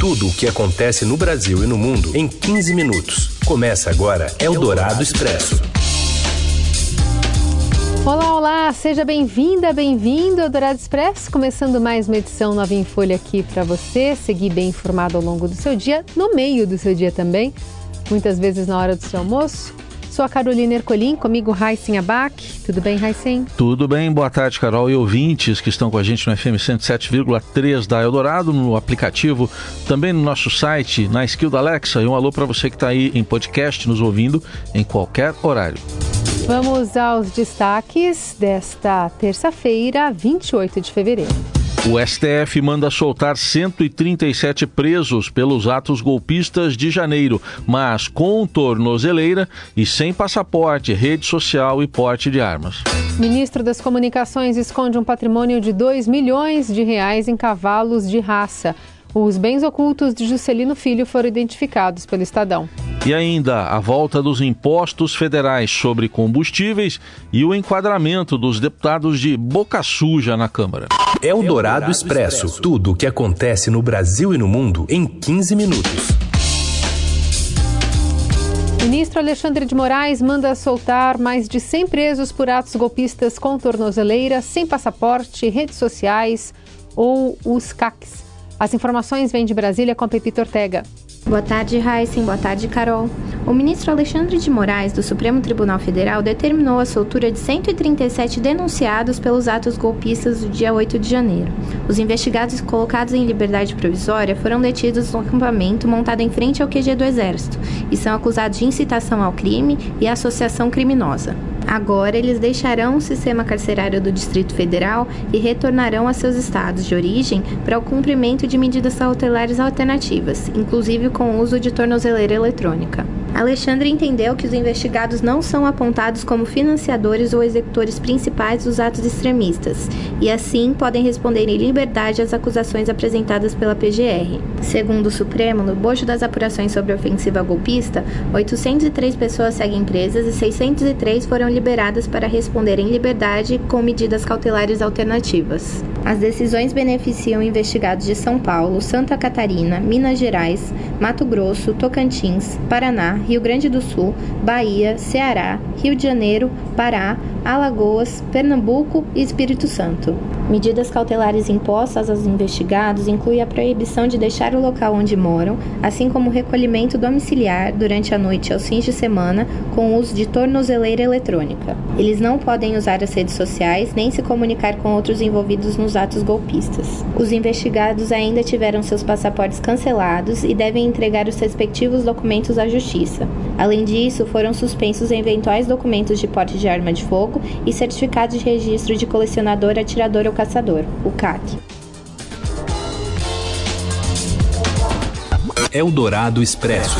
Tudo o que acontece no Brasil e no mundo em 15 minutos. Começa agora Eldorado Expresso. Olá, olá, seja bem-vinda, bem-vindo ao Eldorado Expresso, começando mais uma edição nova em folha aqui para você, seguir bem informado ao longo do seu dia, no meio do seu dia também, muitas vezes na hora do seu almoço Sou a Carolina Ercolim, comigo Raicen Abac. Tudo bem, Raicen? Tudo bem, boa tarde, Carol e ouvintes que estão com a gente no FM 107,3 da Eldorado, no aplicativo, também no nosso site, na skill da Alexa. E um alô para você que está aí em podcast, nos ouvindo em qualquer horário. Vamos aos destaques desta terça-feira, 28 de fevereiro. O STF manda soltar 137 presos pelos atos golpistas de janeiro, mas com tornozeleira e sem passaporte, rede social e porte de armas. Ministro das Comunicações esconde um patrimônio de 2 milhões de reais em cavalos de raça. Os bens ocultos de Juscelino Filho foram identificados pelo Estadão. E ainda a volta dos impostos federais sobre combustíveis e o enquadramento dos deputados de boca suja na Câmara. É o Dourado Expresso. Tudo o que acontece no Brasil e no mundo em 15 minutos. Ministro Alexandre de Moraes manda soltar mais de 100 presos por atos golpistas com tornozeleira, sem passaporte, redes sociais ou os CACs. As informações vêm de Brasília com Pepito Ortega. Boa tarde, Heisen. Boa tarde, Carol. O ministro Alexandre de Moraes, do Supremo Tribunal Federal, determinou a soltura de 137 denunciados pelos atos golpistas do dia 8 de janeiro. Os investigados colocados em liberdade provisória foram detidos no acampamento montado em frente ao QG do Exército e são acusados de incitação ao crime e associação criminosa. Agora, eles deixarão o sistema carcerário do Distrito Federal e retornarão a seus estados de origem para o cumprimento de medidas cautelares alternativas, inclusive com o uso de tornozeleira eletrônica. Alexandre entendeu que os investigados não são apontados como financiadores ou executores principais dos atos extremistas e, assim, podem responder em liberdade às acusações apresentadas pela PGR. Segundo o Supremo, no bojo das apurações sobre a ofensiva golpista, 803 pessoas seguem presas e 603 foram liberadas para responder em liberdade com medidas cautelares alternativas. As decisões beneficiam investigados de São Paulo, Santa Catarina, Minas Gerais, Mato Grosso, Tocantins, Paraná, Rio Grande do Sul, Bahia, Ceará, Rio de Janeiro, Pará, Alagoas, Pernambuco e Espírito Santo. Medidas cautelares impostas aos investigados incluem a proibição de deixar o local onde moram, assim como o recolhimento domiciliar durante a noite e aos fins de semana com o uso de tornozeleira eletrônica. Eles não podem usar as redes sociais nem se comunicar com outros envolvidos nos atos golpistas. Os investigados ainda tiveram seus passaportes cancelados e devem entregar os respectivos documentos à Justiça. Além disso, foram suspensos eventuais documentos de porte de arma de fogo e certificados de registro de colecionador, atirador ou caçador, o CAC. Eldorado Expresso.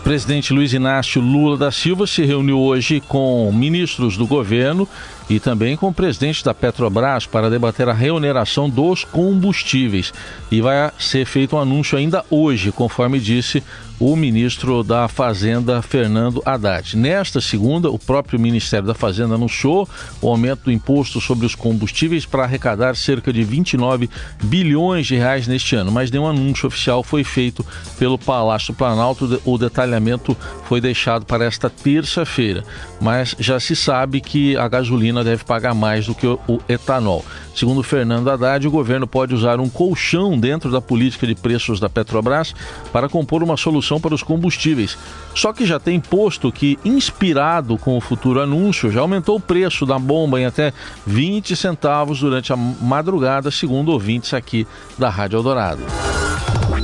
O presidente Luiz Inácio Lula da Silva se reuniu hoje com ministros do governo e também com o presidente da Petrobras para debater a reoneração dos combustíveis. E vai ser feito um anúncio ainda hoje, conforme disse o ministro da Fazenda, Fernando Haddad. Nesta segunda, o próprio Ministério da Fazenda anunciou o aumento do imposto sobre os combustíveis para arrecadar cerca de 29 bilhões de reais neste ano, mas nenhum anúncio oficial foi feito pelo Palácio Planalto. O detalhamento foi deixado para esta terça-feira, mas já se sabe que a gasolina gasolina deve pagar mais do que o, o etanol. Segundo Fernando Haddad, o governo pode usar um colchão dentro da política de preços da Petrobras para compor uma solução para os combustíveis. Só que já tem posto que, inspirado com o futuro anúncio, já aumentou o preço da bomba em até 20 centavos durante a madrugada, segundo ouvintes aqui da Rádio Eldorado.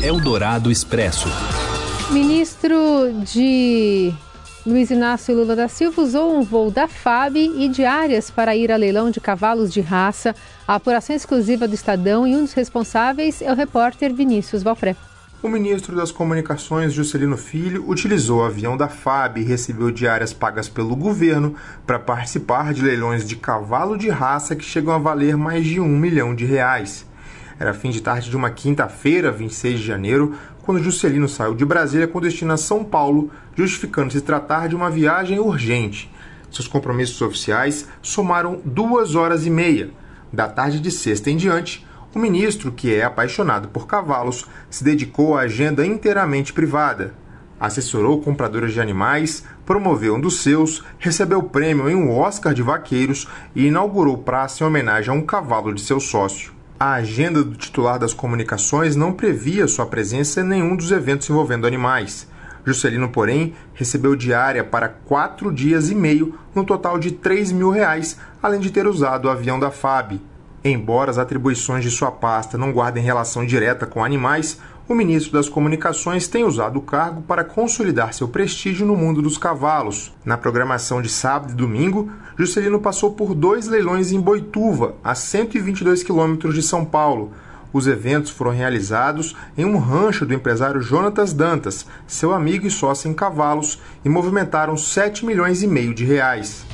Eldorado Expresso. Ministro de Luiz Inácio Lula da Silva usou um voo da FAB e diárias para ir a leilão de cavalos de raça. A apuração exclusiva do Estadão e um dos responsáveis é o repórter Vinícius Valfré. O ministro das Comunicações, Juscelino Filho, utilizou o avião da FAB e recebeu diárias pagas pelo governo para participar de leilões de cavalo de raça que chegam a valer mais de um milhão de reais. Era fim de tarde de uma quinta-feira, 26 de janeiro, quando Juscelino saiu de Brasília com destino a São Paulo, justificando se tratar de uma viagem urgente. Seus compromissos oficiais somaram duas horas e meia. Da tarde de sexta em diante, O ministro, que é apaixonado por cavalos, se dedicou à agenda inteiramente privada. Assessorou compradoras de animais, promoveu um dos seus, recebeu prêmio em um Oscar de vaqueiros e inaugurou praça em homenagem a um cavalo de seu sócio. A agenda do titular das comunicações não previa sua presença em nenhum dos eventos envolvendo animais. Juscelino, porém, recebeu diária para quatro dias e meio, no total de 3 mil reais, além de ter usado o avião da FAB. Embora as atribuições de sua pasta não guardem relação direta com animais, o ministro das Comunicações tem usado o cargo para consolidar seu prestígio no mundo dos cavalos. Na programação de sábado e domingo, Juscelino passou por dois leilões em Boituva, a 122 quilômetros de São Paulo. Os eventos foram realizados em um rancho do empresário Jonatas Dantas, seu amigo e sócio em cavalos, e movimentaram 7 milhões e meio de reais.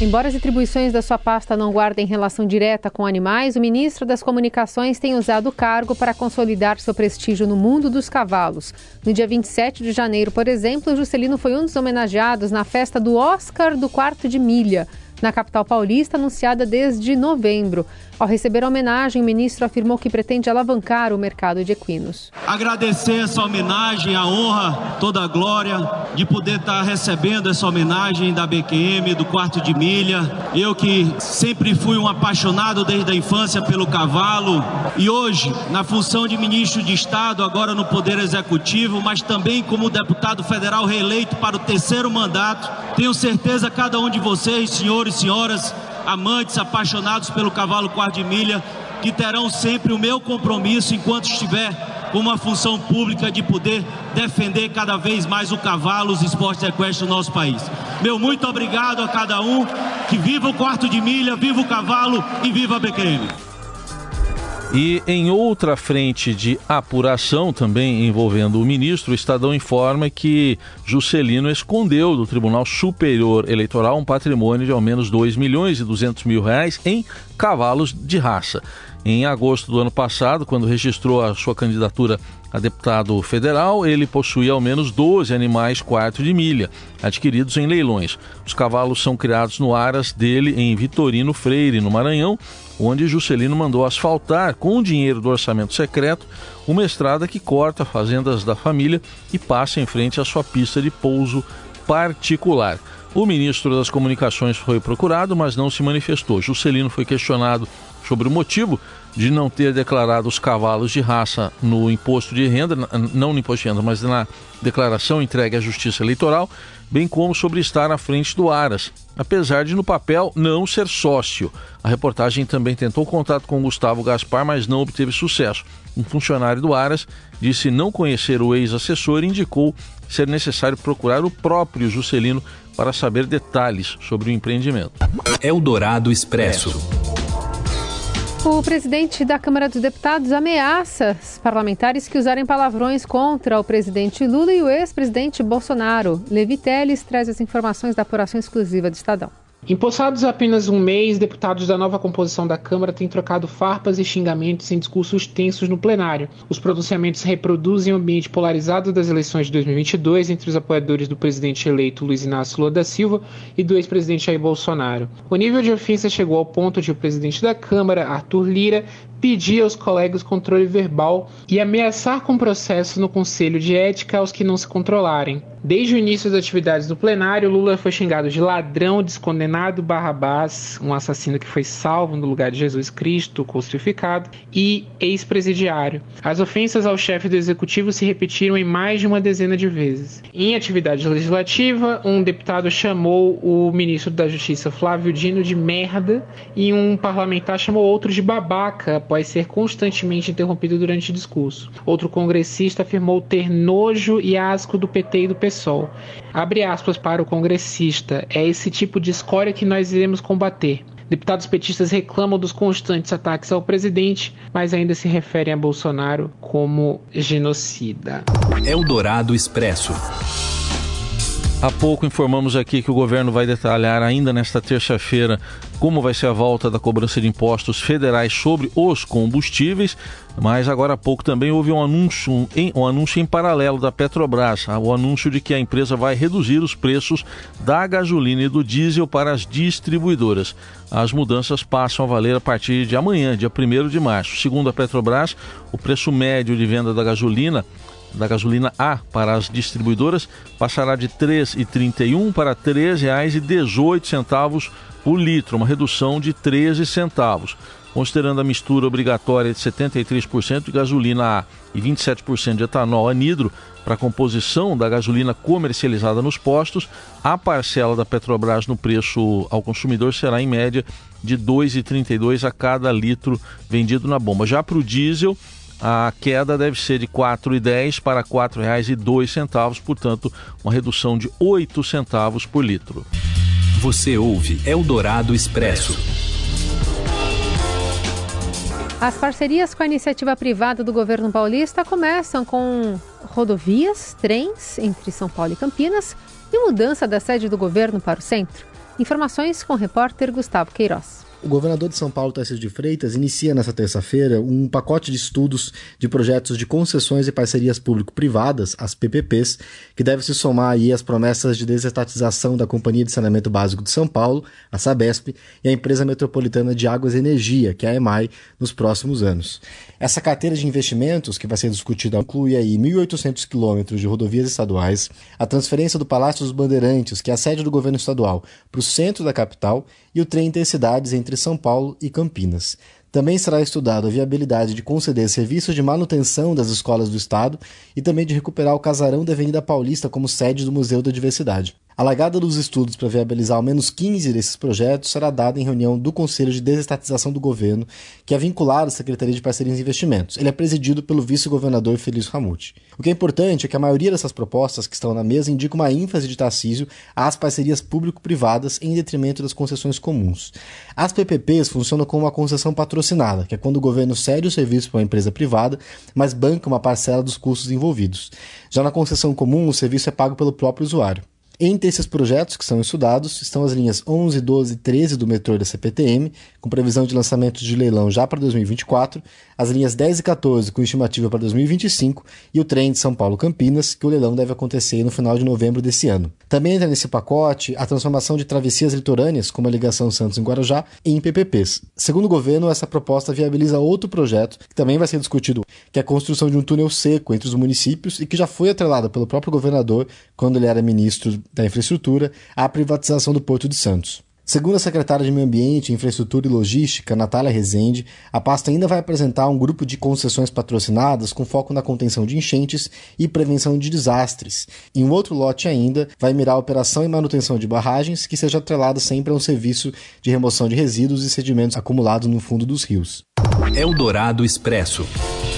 Embora as atribuições da sua pasta não guardem relação direta com animais, o ministro das Comunicações tem usado o cargo para consolidar seu prestígio no mundo dos cavalos. No dia 27 de janeiro, por exemplo, Juscelino foi um dos homenageados na festa do Oscar do Quarto de Milha, na capital paulista, anunciada desde novembro. Ao receber a homenagem, o ministro afirmou que pretende alavancar o mercado de equinos. Agradecer essa homenagem, a honra, toda a glória de poder estar recebendo essa homenagem da BQM, do quarto de milha. Eu que sempre fui um apaixonado desde a infância pelo cavalo e hoje, na função de ministro de Estado, agora no Poder Executivo, mas também como deputado federal reeleito para o terceiro mandato, tenho certeza cada um de vocês, senhores e senhoras, amantes, apaixonados pelo cavalo quarto de milha, que terão sempre o meu compromisso enquanto estiver com uma função pública de poder defender cada vez mais o cavalo, os esportes equestres do nosso país. Meu muito obrigado a cada um, que viva o quarto de milha, viva o cavalo e viva a BQM. E em outra frente de apuração, também envolvendo o ministro, o Estadão informa que Juscelino escondeu do Tribunal Superior Eleitoral um patrimônio de ao menos 2 milhões e 200 mil reais em cavalos de raça. Em agosto do ano passado, quando registrou a sua candidatura a deputado federal, ele possuía ao menos 12 animais quarto de milha, adquiridos em leilões. Os cavalos são criados no aras dele em Vitorino Freire, no Maranhão, onde Juscelino mandou asfaltar, com o dinheiro do orçamento secreto, uma estrada que corta fazendas da família e passa em frente à sua pista de pouso particular. O ministro das Comunicações foi procurado, mas não se manifestou. Juscelino foi questionado sobre o motivo de não ter declarado os cavalos de raça no imposto de renda, não no imposto de renda, mas na declaração entregue à Justiça Eleitoral, bem como sobre estar à frente do Aras, apesar de no papel não ser sócio. A reportagem também tentou contato com Gustavo Gaspar, mas não obteve sucesso. Um funcionário do Aras disse não conhecer o ex-assessor e indicou ser necessário procurar o próprio Juscelino para saber detalhes sobre o empreendimento. Eldorado Expresso. O presidente da Câmara dos Deputados ameaça parlamentares que usarem palavrões contra o presidente Lula e o ex-presidente Bolsonaro. Levi Teles traz as informações da apuração exclusiva do Estadão. Empossados apenas um mês, deputados da nova composição da Câmara têm trocado farpas e xingamentos em discursos tensos no plenário. Os pronunciamentos reproduzem o ambiente polarizado das eleições de 2022 entre os apoiadores do presidente eleito Luiz Inácio Lula da Silva e do ex-presidente Jair Bolsonaro. O nível de ofensa chegou ao ponto de o presidente da Câmara, Arthur Lira, pedir aos colegas controle verbal e ameaçar com processo no Conselho de Ética aos que não se controlarem. Desde o início das atividades do plenário, Lula foi xingado de ladrão, descondenado Barrabás, um assassino que foi salvo no lugar de Jesus Cristo crucificado, e ex-presidiário. As ofensas ao chefe do executivo se repetiram em mais de uma dezena de vezes. Em atividade legislativa, um deputado chamou o ministro da Justiça Flávio Dino de merda e um parlamentar chamou outro de babaca após ser constantemente interrompido durante o discurso. Outro congressista afirmou ter nojo e asco do PT e do Abre aspas para o congressista: é esse tipo de escória que nós iremos combater. Deputados petistas reclamam dos constantes ataques ao presidente, mas ainda se referem a Bolsonaro como genocida. Eldorado Expresso. Há pouco informamos aqui que o governo vai detalhar ainda nesta terça-feira como vai ser a volta da cobrança de impostos federais sobre os combustíveis, mas agora há pouco também houve um anúncio em, um anúncio em paralelo da Petrobras, o anúncio de que a empresa vai reduzir os preços da gasolina e do diesel para as distribuidoras. As mudanças passam a valer a partir de amanhã, dia 1 de março. Segundo a Petrobras, o preço médio de venda da gasolina da gasolina A para as distribuidoras passará de R$ 3,31 para R$ 3,18 por litro, uma redução de 13 centavos. Considerando a mistura obrigatória de 73% de gasolina A e 27% de etanol anidro para a composição da gasolina comercializada nos postos, a parcela da Petrobras no preço ao consumidor será em média de R$ 2,32 a cada litro vendido na bomba. Já para o diesel, a queda deve ser de R$ 4,10 para R$ 4,02, portanto, uma redução de 8 centavos por litro. Você ouve Eldorado Expresso. As parcerias com a iniciativa privada do governo paulista começam com rodovias, trens entre São Paulo e Campinas e mudança da sede do governo para o centro. Informações com o repórter Gustavo Queiroz. O governador de São Paulo, Tarcísio de Freitas, inicia nesta terça-feira um pacote de estudos de projetos de concessões e parcerias público-privadas, as PPPs, que deve se somar aí às promessas de desestatização da Companhia de Saneamento Básico de São Paulo, a Sabesp, e a Empresa Metropolitana de Águas e Energia, que é a EMAI, nos próximos anos. Essa carteira de investimentos, que vai ser discutida, inclui aí 1.800 quilômetros de rodovias estaduais, a transferência do Palácio dos Bandeirantes, que é a sede do governo estadual, para o centro da capital, e o trem intercidades entre São Paulo e Campinas. Também será estudado a viabilidade de conceder serviços de manutenção das escolas do Estado e também de recuperar o casarão da Avenida Paulista como sede do Museu da Diversidade. A largada dos estudos para viabilizar ao menos 15 desses projetos será dada em reunião do Conselho de Desestatização do Governo, que é vinculado à Secretaria de Parcerias e Investimentos. Ele é presidido pelo vice-governador Felício Ramute. O que é importante é que a maioria dessas propostas que estão na mesa indica uma ênfase de Tarcísio às parcerias público-privadas em detrimento das concessões comuns. As PPPs funcionam como uma concessão patrocinada, que é quando o governo cede o serviço para uma empresa privada, mas banca uma parcela dos custos envolvidos. Já na concessão comum, o serviço é pago pelo próprio usuário. Entre esses projetos que são estudados estão as linhas 11, 12 e 13 do metrô da CPTM, com previsão de lançamento de leilão já para 2024, as linhas 10 e 14 com estimativa para 2025 e o trem de São Paulo-Campinas, que o leilão deve acontecer no final de novembro desse ano. Também entra nesse pacote a transformação de travessias litorâneas, como a ligação Santos em Guarujá, em PPPs. Segundo o governo, essa proposta viabiliza outro projeto que também vai ser discutido, que é a construção de um túnel seco entre os municípios e que já foi atrelado pelo próprio governador quando ele era ministro da Infraestrutura à privatização do Porto de Santos. Segundo a secretária de Meio Ambiente, Infraestrutura e Logística, Natália Rezende, a pasta ainda vai apresentar um grupo de concessões patrocinadas com foco na contenção de enchentes e prevenção de desastres. E um outro lote ainda vai mirar a operação e manutenção de barragens, que seja atrelada sempre a um serviço de remoção de resíduos e sedimentos acumulados no fundo dos rios. Eldorado Expresso.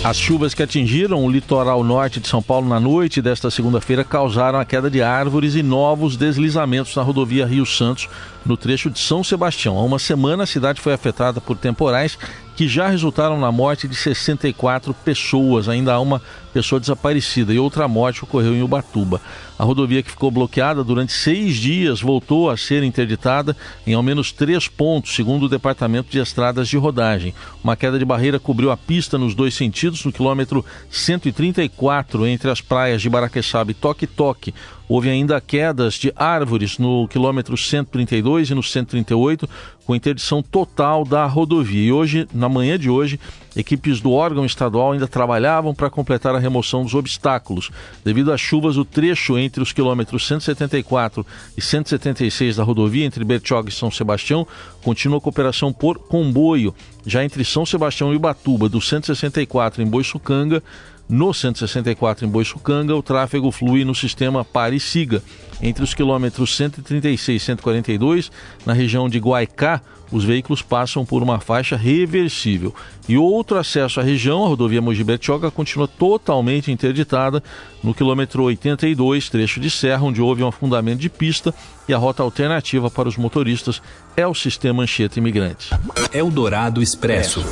As chuvas que atingiram o litoral norte de São Paulo na noite desta segunda-feira causaram a queda de árvores e novos deslizamentos na rodovia Rio Santos, no trecho de São Sebastião. Há uma semana a cidade foi afetada por temporais que já resultaram na morte de 64 pessoas. Ainda há uma pessoa desaparecida e outra morte ocorreu em Ubatuba. A rodovia que ficou bloqueada durante seis dias voltou a ser interditada em ao menos três pontos, segundo o Departamento de Estradas de Rodagem. Uma queda de barreira cobriu a pista nos dois sentidos, no quilômetro 134, entre as praias de Baraqueçaba e Toque Toque. Houve ainda quedas de árvores no quilômetro 132 e no 138, com interdição total da rodovia. E hoje, na manhã de hoje, equipes do órgão estadual ainda trabalhavam para completar a remoção dos obstáculos. Devido às chuvas, o trecho entre os quilômetros 174 e 176 da rodovia entre Bertioga e São Sebastião continua com operação por comboio. Já entre São Sebastião e Ubatuba, do 164 em Boiçucanga, no 164 em Boiçucanga, o tráfego flui no sistema pare siga. Entre os quilômetros 136 e 142, na região de Guaicá, os veículos passam por uma faixa reversível. E outro acesso à região, a rodovia Mogi Bertioga, continua totalmente interditada no quilômetro 82, trecho de serra, onde houve um afundamento de pista e a rota alternativa para os motoristas é o sistema Anchieta Imigrantes. Eldorado Expresso.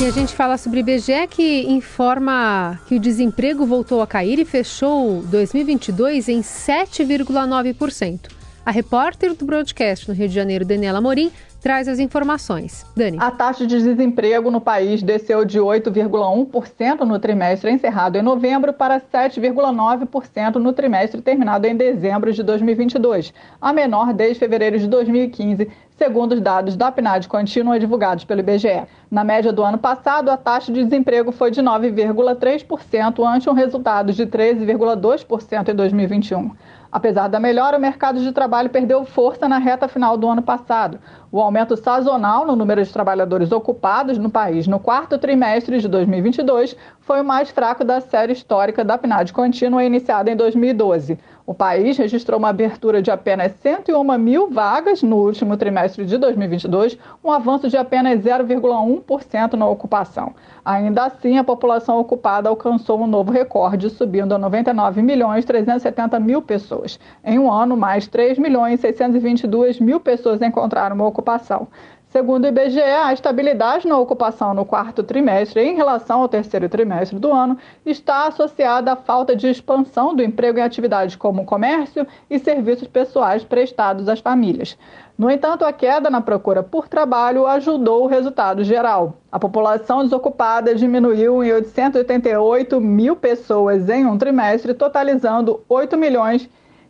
E a gente fala sobre IBGE que informa que o desemprego voltou a cair e fechou 2022 em 7,9%. A repórter do broadcast no Rio de Janeiro, Daniela Morim, traz as informações. Dani. A taxa de desemprego no país desceu de 8,1% no trimestre encerrado em novembro para 7,9% no trimestre terminado em dezembro de 2022, a menor desde fevereiro de 2015, segundo os dados da PNAD contínua divulgados pelo IBGE. Na média do ano passado, a taxa de desemprego foi de 9,3%, ante um resultado de 13,2% em 2021. Apesar da melhora, o mercado de trabalho perdeu força na reta final do ano passado. O aumento sazonal no número de trabalhadores ocupados no país no quarto trimestre de 2022 foi o mais fraco da série histórica da PNAD contínua iniciada em 2012. O país registrou uma abertura de apenas 101 mil vagas no último trimestre de 2022, um avanço de apenas 0,1% na ocupação. Ainda assim, a população ocupada alcançou um novo recorde, subindo a 99 milhões 370 mil pessoas. Em um ano, mais 3 milhões 622 mil pessoas encontraram uma ocupação. Segundo o IBGE, a estabilidade na ocupação no quarto trimestre em relação ao terceiro trimestre do ano está associada à falta de expansão do emprego em atividades como comércio e serviços pessoais prestados às famílias. No entanto, a queda na procura por trabalho ajudou o resultado geral. A população desocupada diminuiu em 888 mil pessoas em um trimestre, totalizando 8 milhões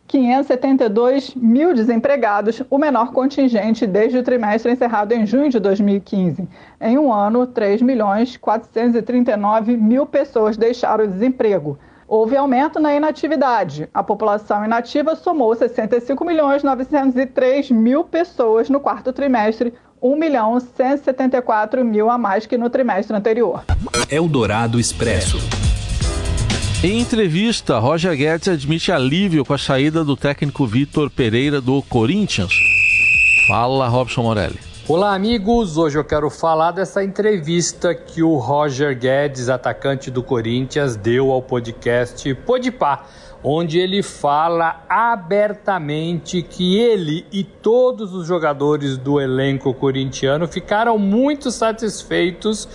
572 mil desempregados, o menor contingente desde o trimestre encerrado em junho de 2015. Em um ano, 3 milhões 439 mil pessoas deixaram o desemprego. Houve aumento na inatividade. A população inativa somou 65 milhões 903 mil pessoas no quarto trimestre, 1 milhão 174 mil a mais que no trimestre anterior. Eldorado Expresso. Em entrevista, Roger Guedes admite alívio com a saída do técnico Vitor Pereira do Corinthians. Fala, Robson Morelli. Olá, amigos. Hoje eu quero falar dessa entrevista que o Roger Guedes, atacante do Corinthians, deu ao podcast Podpah, onde ele fala abertamente que ele e todos os jogadores do elenco corintiano ficaram muito satisfeitos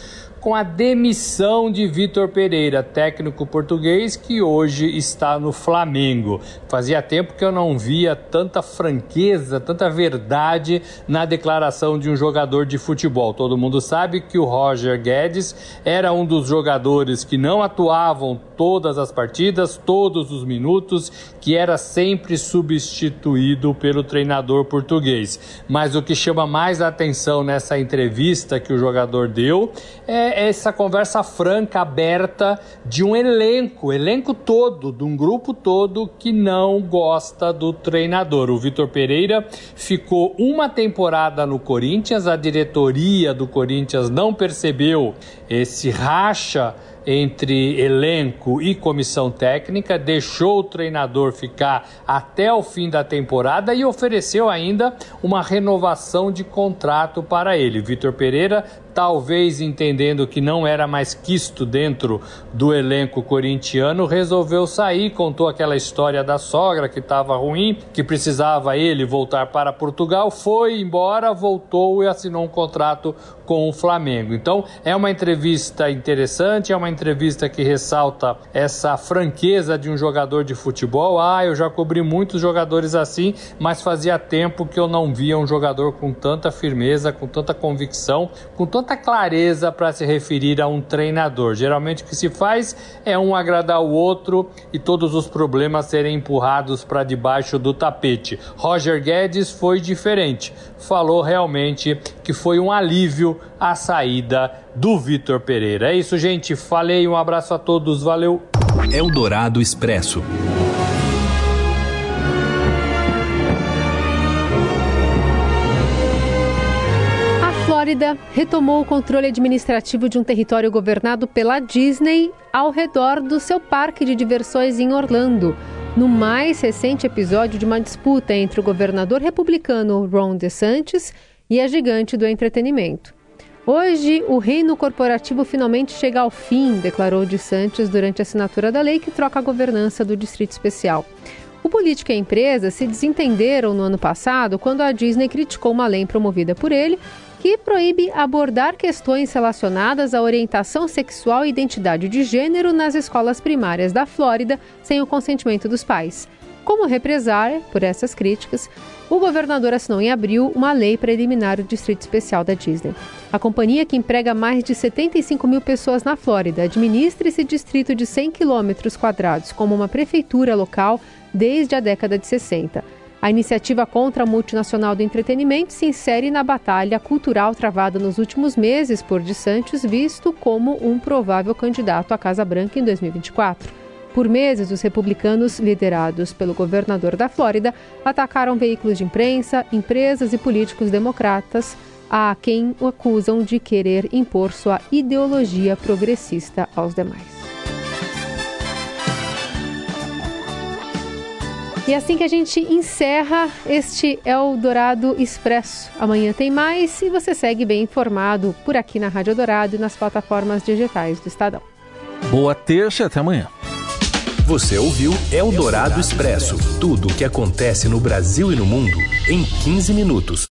com a demissão de Vitor Pereira, técnico português que hoje está no Flamengo. Fazia tempo que eu não via tanta franqueza, tanta verdade na declaração de um jogador de futebol. Todo mundo sabe que o Roger Guedes era um dos jogadores que não atuavam todas as partidas, todos os minutos, que era sempre substituído pelo treinador português. Mas o que chama mais atenção nessa entrevista que o jogador deu é essa conversa franca, aberta de um elenco, elenco todo, de um grupo todo que não gosta do treinador. O Vitor Pereira ficou uma temporada no Corinthians, a diretoria do Corinthians não percebeu esse racha entre elenco e comissão técnica, deixou o treinador ficar até o fim da temporada e ofereceu ainda uma renovação de contrato para ele. Vitor Pereira talvez entendendo que não era mais quisto dentro do elenco corintiano, resolveu sair, contou aquela história da sogra que estava ruim, que precisava ele voltar para Portugal, foi embora, voltou e assinou um contrato com o Flamengo. Então, é uma entrevista interessante, é uma entrevista que ressalta essa franqueza de um jogador de futebol. Ah, eu já cobri muitos jogadores assim, mas fazia tempo que eu não via um jogador com tanta firmeza, com tanta convicção, com tanta tanta clareza para se referir a um treinador. Geralmente o que se faz é um agradar o outro e todos os problemas serem empurrados para debaixo do tapete. Roger Guedes foi diferente. Falou realmente que foi um alívio a saída do Vitor Pereira. É isso, gente. Falei, um abraço a todos, valeu. Eldorado Expresso. Flórida retomou o controle administrativo de um território governado pela Disney ao redor do seu parque de diversões em Orlando, no mais recente episódio de uma disputa entre o governador republicano Ron DeSantis e a gigante do entretenimento. Hoje, o reino corporativo finalmente chega ao fim, declarou DeSantis durante a assinatura da lei que troca a governança do Distrito Especial. O político e a empresa se desentenderam no ano passado quando a Disney criticou uma lei promovida por ele que proíbe abordar questões relacionadas à orientação sexual e identidade de gênero nas escolas primárias da Flórida sem o consentimento dos pais. Como represária por essas críticas, o governador assinou em abril uma lei para eliminar o Distrito Especial da Disney. A companhia, que emprega mais de 75 mil pessoas na Flórida, administra esse distrito de 100 quilômetros quadrados como uma prefeitura local desde a década de 60. A iniciativa contra a multinacional do entretenimento se insere na batalha cultural travada nos últimos meses por DeSantis, visto como um provável candidato à Casa Branca em 2024. Por meses, os republicanos, liderados pelo governador da Flórida, atacaram veículos de imprensa, empresas e políticos democratas, a quem o acusam de querer impor sua ideologia progressista aos demais. E assim que a gente encerra este Eldorado Expresso. Amanhã tem mais e você segue bem informado por aqui na Rádio Dourado e nas plataformas digitais do Estadão. Boa terça e até amanhã. Você ouviu Eldorado Expresso tudo o que acontece no Brasil e no mundo em 15 minutos.